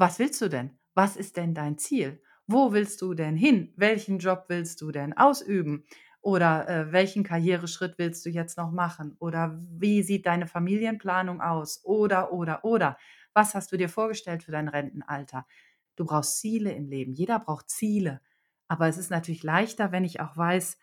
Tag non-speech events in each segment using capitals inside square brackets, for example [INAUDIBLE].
was willst du denn? Was ist denn dein Ziel? Wo willst du denn hin? Welchen Job willst du denn ausüben? Oder äh, welchen Karriereschritt willst du jetzt noch machen? Oder wie sieht deine Familienplanung aus? Oder, oder, oder. Was hast du dir vorgestellt für dein Rentenalter? Du brauchst Ziele im Leben. Jeder braucht Ziele. Aber es ist natürlich leichter, wenn ich auch weiß,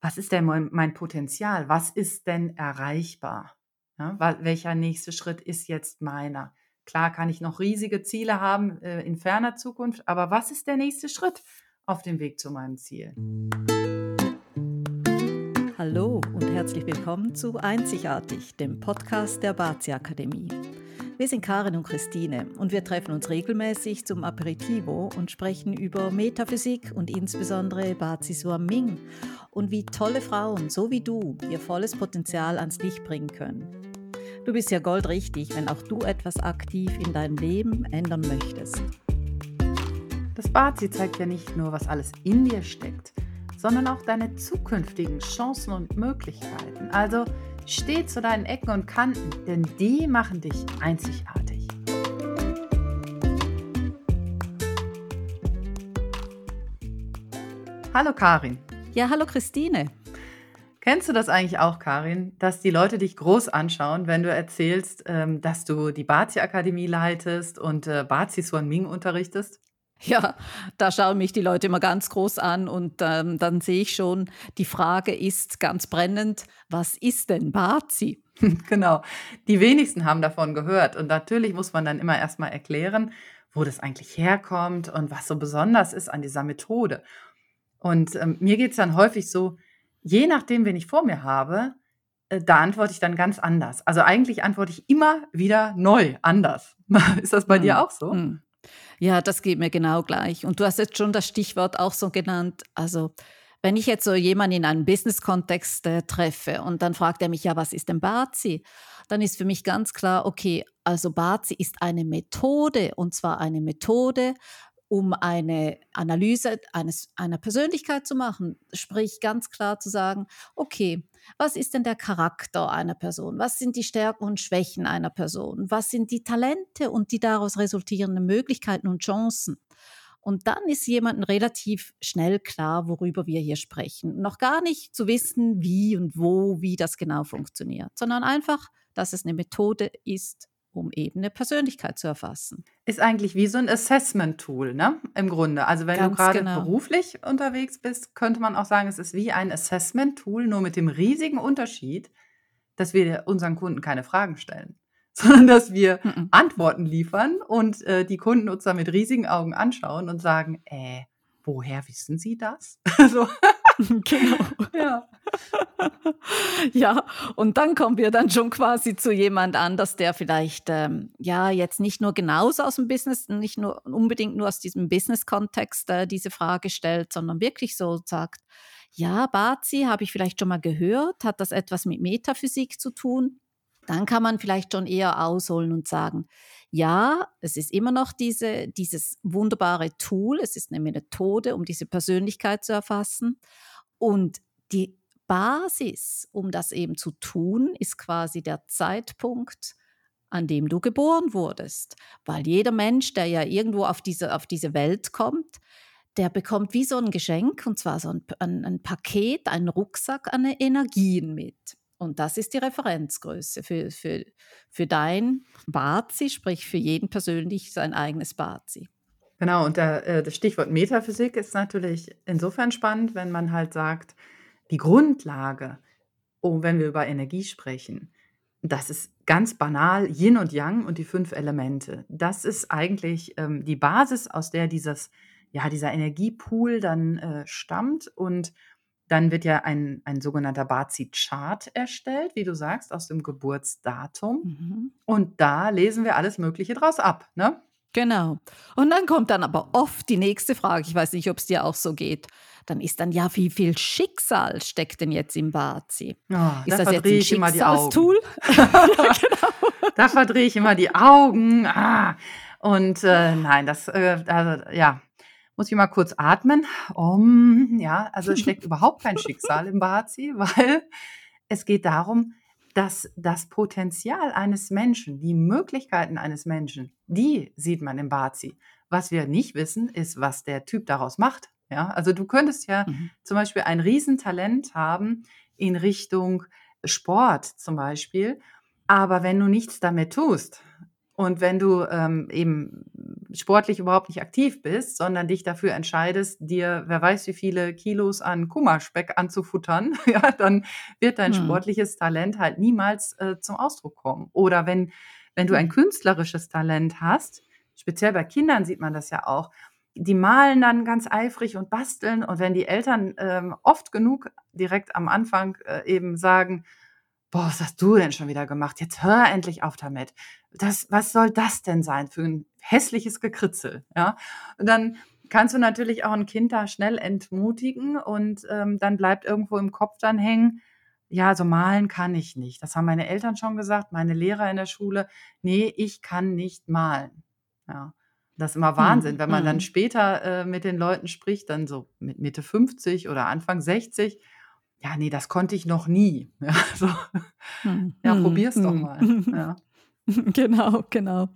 was ist denn mein, Potenzial? Was ist denn erreichbar? Ja, welcher nächste Schritt ist jetzt meiner? Klar kann ich noch riesige Ziele haben äh, in ferner Zukunft, aber was ist der nächste Schritt auf dem Weg zu meinem Ziel? Hallo und herzlich willkommen zu Einzigartig, dem Podcast der Bazi Akademie. Wir sind Karin und Christine und wir treffen uns regelmäßig zum Aperitivo und sprechen über Metaphysik und insbesondere Bazi Suaming und wie tolle Frauen, so wie du, ihr volles Potenzial ans Licht bringen können. Du bist ja goldrichtig, wenn auch du etwas aktiv in deinem Leben ändern möchtest. Das Bazi zeigt ja nicht nur, was alles in dir steckt, sondern auch deine zukünftigen Chancen und Möglichkeiten. Also steh zu deinen Ecken und Kanten, denn die machen dich einzigartig. Hallo Karin. Ja, hallo Christine. Kennst du das eigentlich auch, Karin, dass die Leute dich groß anschauen, wenn du erzählst, ähm, dass du die Bazi-Akademie leitest und äh, Bazi Suan Ming unterrichtest? Ja, da schauen mich die Leute immer ganz groß an und ähm, dann sehe ich schon, die Frage ist ganz brennend, was ist denn Bazi? [LAUGHS] genau, die wenigsten haben davon gehört und natürlich muss man dann immer erstmal erklären, wo das eigentlich herkommt und was so besonders ist an dieser Methode. Und ähm, mir geht es dann häufig so, je nachdem, wen ich vor mir habe, äh, da antworte ich dann ganz anders. Also eigentlich antworte ich immer wieder neu, anders. [LAUGHS] Ist das bei hm. dir auch so? Hm. Ja, das geht mir genau gleich. Und du hast jetzt schon das Stichwort auch so genannt. Also wenn ich jetzt so jemanden in einem Business-Kontext äh, treffe und dann fragt er mich, ja, was ist denn Bazi? Dann ist für mich ganz klar, okay, also Bazi ist eine Methode und zwar eine Methode, um eine Analyse eines, einer Persönlichkeit zu machen. Sprich, ganz klar zu sagen, okay, was ist denn der Charakter einer Person? Was sind die Stärken und Schwächen einer Person? Was sind die Talente und die daraus resultierenden Möglichkeiten und Chancen? Und dann ist jemandem relativ schnell klar, worüber wir hier sprechen. Noch gar nicht zu wissen, wie und wo, wie das genau funktioniert, sondern einfach, dass es eine Methode ist, um eben eine Persönlichkeit zu erfassen. Ist eigentlich wie so ein Assessment-Tool, ne? Im Grunde. Also wenn Ganz du gerade genau. beruflich unterwegs bist, könnte man auch sagen, es ist wie ein Assessment-Tool, nur mit dem riesigen Unterschied, dass wir unseren Kunden keine Fragen stellen, [LAUGHS] sondern dass wir mhm. Antworten liefern und äh, die Kunden uns dann mit riesigen Augen anschauen und sagen, äh, woher wissen Sie das? [LAUGHS] so. [LAUGHS] genau. Ja. [LAUGHS] ja, und dann kommen wir dann schon quasi zu jemand anders, der vielleicht ähm, ja jetzt nicht nur genauso aus dem Business, nicht nur unbedingt nur aus diesem Business-Kontext äh, diese Frage stellt, sondern wirklich so sagt, ja, Bazi habe ich vielleicht schon mal gehört, hat das etwas mit Metaphysik zu tun? Dann kann man vielleicht schon eher ausholen und sagen, ja, es ist immer noch diese, dieses wunderbare Tool, es ist eine Methode, um diese Persönlichkeit zu erfassen. Und die Basis, um das eben zu tun, ist quasi der Zeitpunkt, an dem du geboren wurdest. Weil jeder Mensch, der ja irgendwo auf diese, auf diese Welt kommt, der bekommt wie so ein Geschenk, und zwar so ein, ein, ein Paket, einen Rucksack an Energien mit. Und das ist die Referenzgröße für, für, für dein Bazi, sprich für jeden persönlich sein eigenes Bazi. Genau, und der, äh, das Stichwort Metaphysik ist natürlich insofern spannend, wenn man halt sagt, die Grundlage, oh, wenn wir über Energie sprechen, das ist ganz banal Yin und Yang und die fünf Elemente. Das ist eigentlich ähm, die Basis, aus der dieses, ja, dieser Energiepool dann äh, stammt. Und dann wird ja ein, ein sogenannter Bazi-Chart erstellt, wie du sagst, aus dem Geburtsdatum. Mhm. Und da lesen wir alles Mögliche draus ab. Ne? Genau. Und dann kommt dann aber oft die nächste Frage, ich weiß nicht, ob es dir auch so geht. Dann ist dann ja, wie viel Schicksal steckt denn jetzt im Bazi? Oh, ist da das jetzt ein Schicksalstool? [LAUGHS] [LAUGHS] genau. Da verdrehe ich immer die Augen. Ah. Und äh, nein, das, äh, also, ja, muss ich mal kurz atmen. Um, ja, also es steckt überhaupt kein Schicksal im Bazi, [LAUGHS] weil es geht darum, dass das Potenzial eines Menschen, die Möglichkeiten eines Menschen, die sieht man im Bazi. Was wir nicht wissen, ist, was der Typ daraus macht. Ja, also du könntest ja mhm. zum Beispiel ein Riesentalent haben in Richtung Sport zum Beispiel, aber wenn du nichts damit tust, und wenn du ähm, eben sportlich überhaupt nicht aktiv bist, sondern dich dafür entscheidest, dir wer weiß wie viele Kilos an Kummerspeck anzufuttern, [LAUGHS] ja, dann wird dein hm. sportliches Talent halt niemals äh, zum Ausdruck kommen. Oder wenn, wenn du ein künstlerisches Talent hast, speziell bei Kindern sieht man das ja auch, die malen dann ganz eifrig und basteln und wenn die Eltern ähm, oft genug direkt am Anfang äh, eben sagen, boah, was hast du denn schon wieder gemacht? Jetzt hör endlich auf damit. Das, was soll das denn sein für ein hässliches Gekritzel? Ja, und dann kannst du natürlich auch ein Kind da schnell entmutigen und ähm, dann bleibt irgendwo im Kopf dann hängen, ja, so malen kann ich nicht. Das haben meine Eltern schon gesagt, meine Lehrer in der Schule. Nee, ich kann nicht malen. Ja. Das ist immer hm, Wahnsinn, wenn man dann hm. später äh, mit den Leuten spricht, dann so mit Mitte 50 oder Anfang 60 ja, nee, das konnte ich noch nie. [LAUGHS] Ja, so. Hm. ja hm. probier's hm. doch mal. Ja. [LAUGHS] Genau, genau.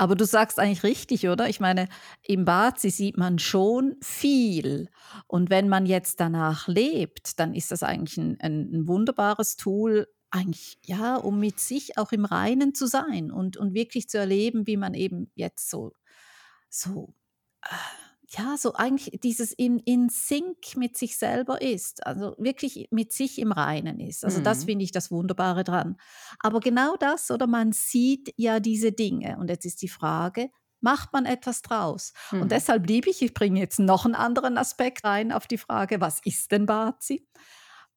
Aber du sagst eigentlich richtig, oder? Ich meine, im Bazi sieht man schon viel. Und wenn man jetzt danach lebt, dann ist das eigentlich ein, ein, wunderbares Tool, eigentlich, ja, um mit sich auch im Reinen zu sein und, und wirklich zu erleben, wie man eben jetzt so, so äh, ja, so eigentlich dieses in, in Sync mit sich selber ist, also wirklich mit sich im Reinen ist. Also mhm. das finde ich das Wunderbare dran. Aber genau das, oder man sieht ja diese Dinge. Und jetzt ist die Frage, macht man etwas draus? Mhm. Und deshalb liebe ich, ich bringe jetzt noch einen anderen Aspekt rein auf die Frage, was ist denn Bazi?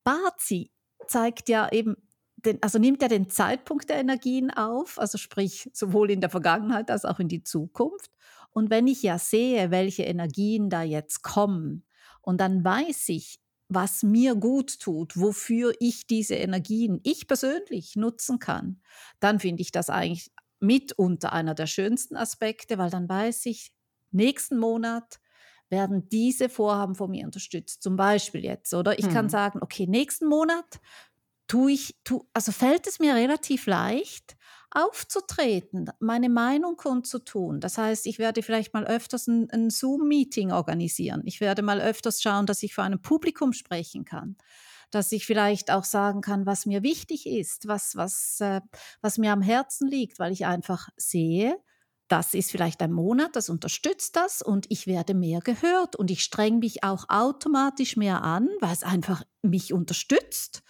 Bazi zeigt ja eben den, also nimmt er den Zeitpunkt der Energien auf, also sprich sowohl in der Vergangenheit als auch in die Zukunft. Und wenn ich ja sehe, welche Energien da jetzt kommen, und dann weiß ich, was mir gut tut, wofür ich diese Energien, ich persönlich nutzen kann, dann finde ich das eigentlich mitunter einer der schönsten Aspekte, weil dann weiß ich, nächsten Monat werden diese Vorhaben von mir unterstützt. Zum Beispiel jetzt, oder? Ich hm. kann sagen, okay, nächsten Monat tue ich, tu, also fällt es mir relativ leicht, aufzutreten, meine Meinung kundzutun. Das heißt, ich werde vielleicht mal öfters ein, ein Zoom-Meeting organisieren. Ich werde mal öfters schauen, dass ich vor einem Publikum sprechen kann dass ich vielleicht auch sagen kann, was mir wichtig ist, was, was, äh, was mir am Herzen liegt, weil ich einfach sehe, das ist vielleicht ein Monat, das unterstützt das und ich werde mehr gehört und ich strenge mich auch automatisch mehr an, weil es einfach mich unterstützt,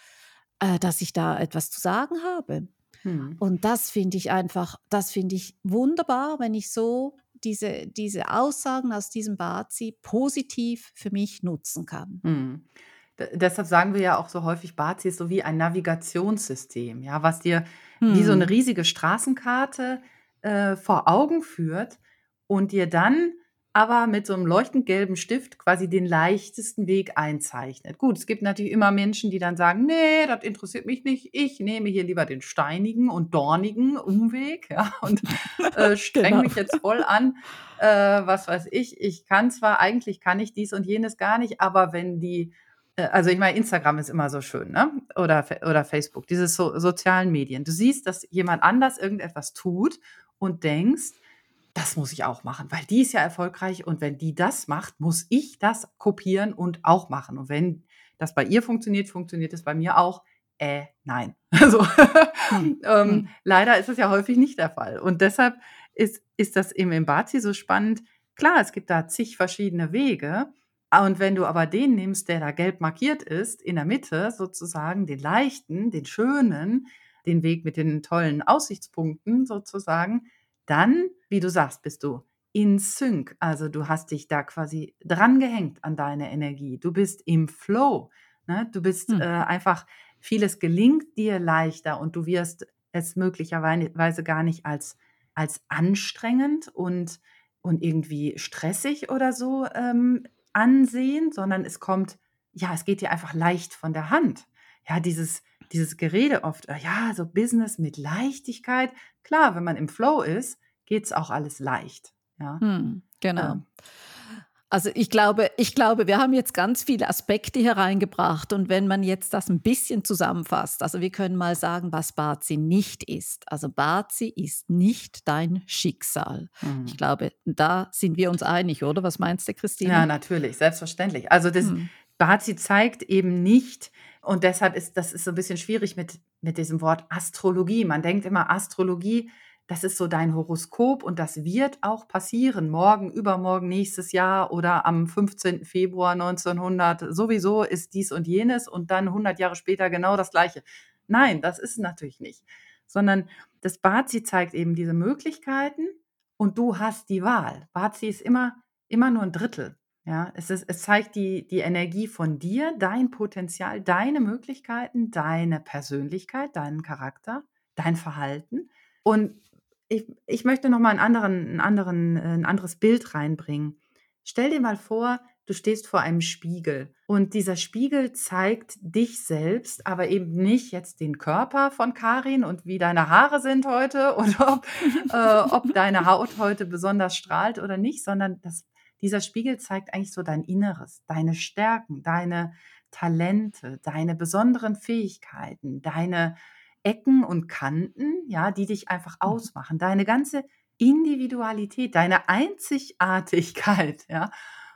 äh, dass ich da etwas zu sagen habe. Hm. Und das finde ich einfach, das finde ich wunderbar, wenn ich so diese, diese Aussagen aus diesem Bazi positiv für mich nutzen kann. Hm. Deshalb sagen wir ja auch so häufig, Bazi ist so wie ein Navigationssystem, ja, was dir hm. wie so eine hm. riesige Straßenkarte äh, vor Augen führt und dir dann aber mit so einem leuchtend gelben Stift quasi den leichtesten Weg einzeichnet. Gut, es gibt natürlich immer Menschen, die dann sagen, nee, das interessiert mich nicht. Ich nehme hier lieber den steinigen und dornigen Umweg [LAUGHS] ja, und äh, [LAUGHS] streng genau. mich jetzt voll an. Äh, was weiß ich, ich kann zwar, eigentlich kann ich dies und jenes gar nicht, aber wenn die äh, also ich meine, Instagram ist immer so schön, ne? Oder, oder Facebook, diese so, sozialen Medien. Du siehst, dass jemand anders irgendetwas tut und denkst, das muss ich auch machen, weil die ist ja erfolgreich und wenn die das macht, muss ich das kopieren und auch machen. Und wenn das bei ihr funktioniert, funktioniert es bei mir auch. Äh, nein. [LAUGHS] Also hm. ähm, hm. leider ist es ja häufig nicht der Fall. Und deshalb ist, ist das im Embati so spannend. Klar, es gibt da zig verschiedene Wege. Und wenn du aber den nimmst, der da gelb markiert ist, in der Mitte sozusagen, den leichten, den schönen, den Weg mit den tollen Aussichtspunkten sozusagen, dann, wie du sagst, bist du in Sync. Also du hast dich da quasi dran gehängt an deine Energie. Du bist im Flow. Ne? Du bist hm. äh, einfach, vieles gelingt dir leichter und du wirst es möglicherweise gar nicht als, als anstrengend und, und irgendwie stressig oder so ähm, ansehen, sondern es kommt, ja, es geht dir einfach leicht von der Hand. Ja, dieses, dieses Gerede oft, äh, ja, so Business mit Leichtigkeit. Klar, wenn man im Flow ist, geht es auch alles leicht. Ja. Hm, genau. Ähm. Also ich glaube, ich glaube, wir haben jetzt ganz viele Aspekte hereingebracht und wenn man jetzt das ein bisschen zusammenfasst, also wir können mal sagen, was Bazi nicht ist. Also Bazi ist nicht dein Schicksal. Mhm. Ich glaube, da sind wir uns einig, oder? Was meinst du, Christine? Ja, natürlich, selbstverständlich. Also das mhm. Bazi zeigt eben nicht, und deshalb ist das ist so ein bisschen schwierig mit, mit diesem Wort Astrologie. Man denkt immer, Astrologie das ist so dein Horoskop und das wird auch passieren. Morgen, übermorgen, nächstes Jahr oder am 15. Februar 1900. Sowieso ist dies und jenes und dann 100 Jahre später genau das Gleiche. Nein, das ist natürlich nicht. Sondern das Bazi zeigt eben diese Möglichkeiten und du hast die Wahl. Bazi ist immer, immer nur ein Drittel. Ja, es, ist, es zeigt die, die Energie von dir, dein Potenzial, deine Möglichkeiten, deine Persönlichkeit, deinen Charakter, dein Verhalten. Und ich, ich möchte noch mal einen anderen, einen anderen, äh, ein anderes Bild reinbringen. Stell dir mal vor, du stehst vor einem Spiegel und dieser Spiegel zeigt dich selbst, aber eben nicht jetzt den Körper von Karin und wie deine Haare sind heute [LAUGHS] oder ob, äh, ob deine Haut heute besonders strahlt oder nicht, sondern das, dieser Spiegel zeigt eigentlich so dein Inneres, deine Stärken, deine Talente, deine besonderen Fähigkeiten, deine Ecken und Kanten, ja, die dich einfach mhm. ausmachen. Deine ganze Individualität, deine Einzigartigkeit, [LAUGHS] ja,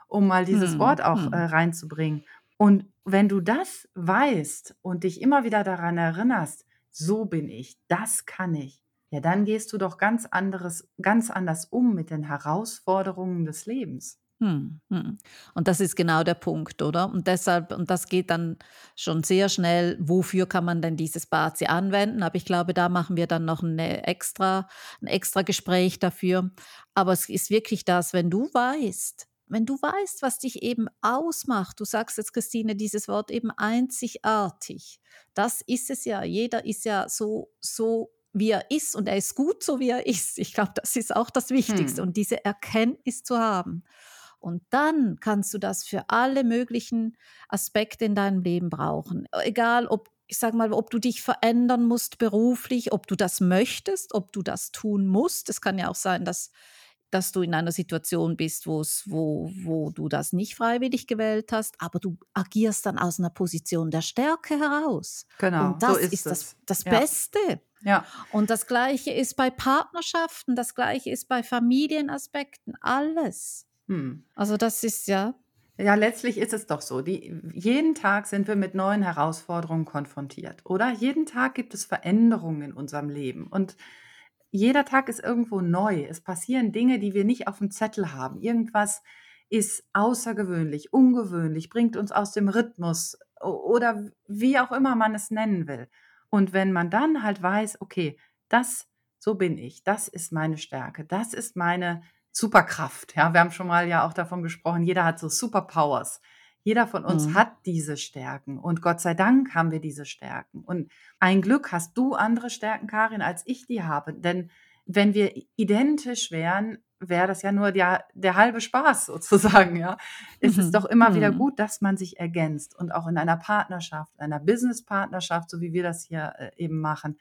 um mal dieses hm, Wort auch hm. äh, reinzubringen. Und wenn du das weißt und dich immer wieder daran erinnerst, so bin ich, das kann ich, ja, dann gehst du doch ganz anderes, ganz anders um mit den Herausforderungen des Lebens. Hm, hm. Und das ist genau der Punkt, oder? Und deshalb, und das geht dann schon sehr schnell, wofür kann man denn dieses Bazi anwenden? Aber ich glaube, da machen wir dann noch eine extra, ein extra Gespräch dafür. Aber es ist wirklich das, wenn du weißt, wenn du weißt, was dich eben ausmacht, du sagst jetzt, Christine, dieses Wort eben einzigartig. Das ist es ja. Jeder ist ja so, so wie er ist und er ist gut so, wie er ist. Ich glaube, das ist auch das Wichtigste hm. und diese Erkenntnis zu haben. Und dann kannst du das für alle möglichen Aspekte in deinem Leben brauchen. Egal, ob ich sage mal, ob du dich verändern musst beruflich, ob du das möchtest, ob du das tun musst. Es kann ja auch sein, dass, dass du in einer Situation bist, wo, wo du das nicht freiwillig gewählt hast, aber du agierst dann aus einer Position der Stärke heraus. Genau. Und das so ist, ist das, das ja. Beste. Ja. Und das Gleiche ist bei Partnerschaften, das Gleiche ist bei Familienaspekten, alles. Hm. Also das ist ja. Ja, letztlich ist es doch so. Die, jeden Tag sind wir mit neuen Herausforderungen konfrontiert, oder? Jeden Tag gibt es Veränderungen in unserem Leben. Und jeder Tag ist irgendwo neu. Es passieren Dinge, die wir nicht auf dem Zettel haben. Irgendwas ist außergewöhnlich, ungewöhnlich, bringt uns aus dem Rhythmus oder wie auch immer man es nennen will. Und wenn man dann halt weiß, okay, das, so bin ich, das ist meine Stärke, das ist meine Superkraft. Ja, wir haben schon mal ja auch davon gesprochen, jeder hat so Superpowers. Jeder von uns mhm. hat diese Stärken und Gott sei Dank haben wir diese Stärken. Und ein Glück hast du andere Stärken, Karin, als ich die habe. Denn wenn wir identisch wären, wäre das ja nur der, der halbe Spaß sozusagen. Ja, es mhm. ist doch immer mhm. wieder gut, dass man sich ergänzt und auch in einer Partnerschaft, einer Business-Partnerschaft, so wie wir das hier äh, eben machen.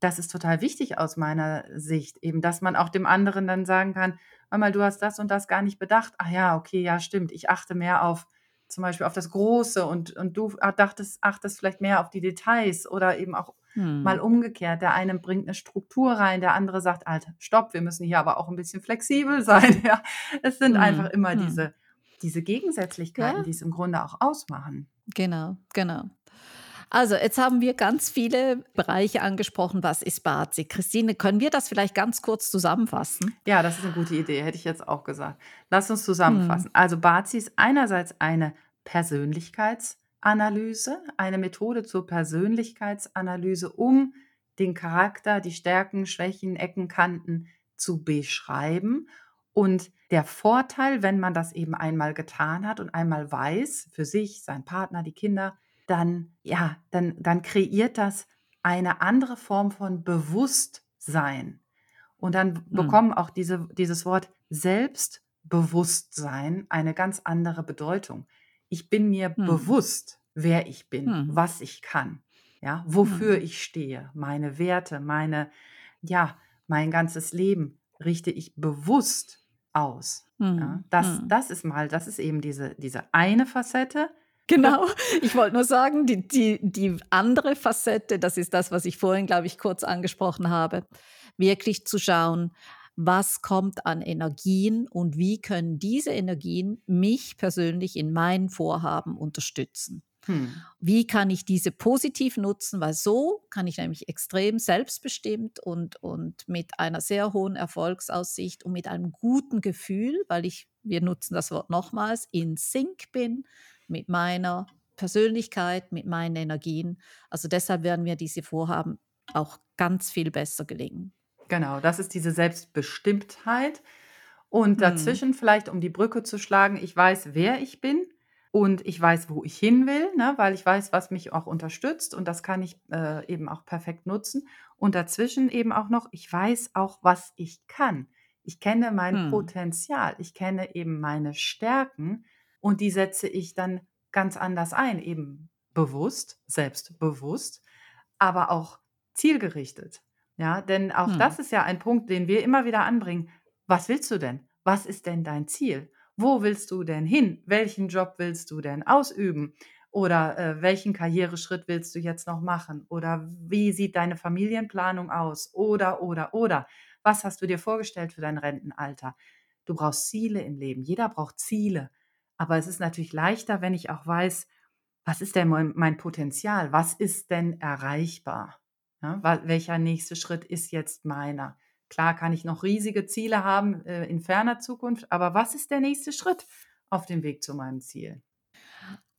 Das ist total wichtig aus meiner Sicht, eben, dass man auch dem anderen dann sagen kann, einmal du hast das und das gar nicht bedacht. Ach ja, okay, ja, stimmt. Ich achte mehr auf zum Beispiel auf das Große und, und du dachtest, achtest vielleicht mehr auf die Details oder eben auch hm. mal umgekehrt. Der eine bringt eine Struktur rein, der andere sagt, Alter, stopp, wir müssen hier aber auch ein bisschen flexibel [LAUGHS] sein. Ja, es sind hm. einfach immer hm. diese, diese Gegensätzlichkeiten, ja. die es im Grunde auch ausmachen. Genau, genau. Also, jetzt haben wir ganz viele Bereiche angesprochen. Was ist Bazi? Christine, können wir das vielleicht ganz kurz zusammenfassen? Ja, das ist eine gute Idee, hätte ich jetzt auch gesagt. Lass uns zusammenfassen. Hm. Also, Bazi ist einerseits eine Persönlichkeitsanalyse, eine Methode zur Persönlichkeitsanalyse, um den Charakter, die Stärken, Schwächen, Ecken, Kanten zu beschreiben. Und der Vorteil, wenn man das eben einmal getan hat und einmal weiß, für sich, seinen Partner, die Kinder, dann, ja, dann, dann kreiert das eine andere Form von Bewusstsein. Und dann hm. bekommen auch diese, dieses Wort Selbstbewusstsein eine ganz andere Bedeutung. Ich bin mir hm. bewusst, wer ich bin, hm. was ich kann, ja, wofür hm. ich stehe, meine Werte, meine, ja, mein ganzes Leben richte ich bewusst aus. Ja, das, mhm. das ist mal, das ist eben diese, diese eine Facette. Genau, [LAUGHS] ich wollte nur sagen, die, die, die andere Facette, das ist das, was ich vorhin, glaube ich, kurz angesprochen habe, wirklich zu schauen, was kommt an Energien und wie können diese Energien mich persönlich in meinen Vorhaben unterstützen. Hm. Wie kann ich diese positiv nutzen? Weil so kann ich nämlich extrem selbstbestimmt und, und mit einer sehr hohen Erfolgsaussicht und mit einem guten Gefühl, weil ich, wir nutzen das Wort nochmals, in Sync bin mit meiner Persönlichkeit, mit meinen Energien. Also deshalb werden mir diese Vorhaben auch ganz viel besser gelingen. Genau, das ist diese Selbstbestimmtheit. Und hm. dazwischen hm. vielleicht, um die Brücke zu schlagen, ich weiß, wer ich bin und ich weiß, wo ich hin will, ne, weil ich weiß, was mich auch unterstützt und das kann ich äh, eben auch perfekt nutzen. Und dazwischen eben auch noch, ich weiß auch, was ich kann. Ich kenne mein hm. Potenzial, ich kenne eben meine Stärken und die setze ich dann ganz anders ein, eben bewusst, selbstbewusst, aber auch zielgerichtet. Ja, denn auch hm. das ist ja ein Punkt, den wir immer wieder anbringen. Was willst du denn? Was ist denn dein Ziel? Wo willst du denn hin? Welchen Job willst du denn ausüben? Oder äh, welchen Karriereschritt willst du jetzt noch machen? Oder wie sieht deine Familienplanung aus? Oder, oder, oder. Was hast du dir vorgestellt für dein Rentenalter? Du brauchst Ziele im Leben. Jeder braucht Ziele. Aber es ist natürlich leichter, wenn ich auch weiß, was ist denn mein, Potenzial? Was ist denn erreichbar? Ja, welcher nächste Schritt ist jetzt meiner? Klar kann ich noch riesige Ziele haben äh, in ferner Zukunft, aber was ist der nächste Schritt auf dem Weg zu meinem Ziel?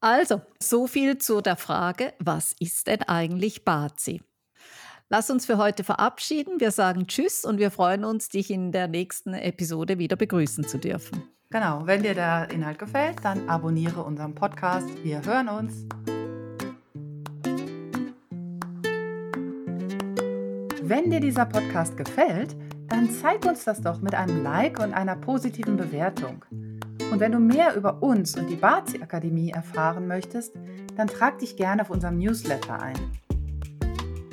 Also, so viel zu der Frage, was ist denn eigentlich Bazi? Lass uns für heute verabschieden. Wir sagen Tschüss und wir freuen uns, dich in der nächsten Episode wieder begrüßen zu dürfen. Genau, wenn dir der Inhalt gefällt, dann abonniere unseren Podcast. Wir hören uns. Wenn dir dieser Podcast gefällt, dann zeig uns das doch mit einem Like und einer positiven Bewertung. Und wenn du mehr über uns und die Bazi Akademie erfahren möchtest, dann trag dich gerne auf unserem Newsletter ein.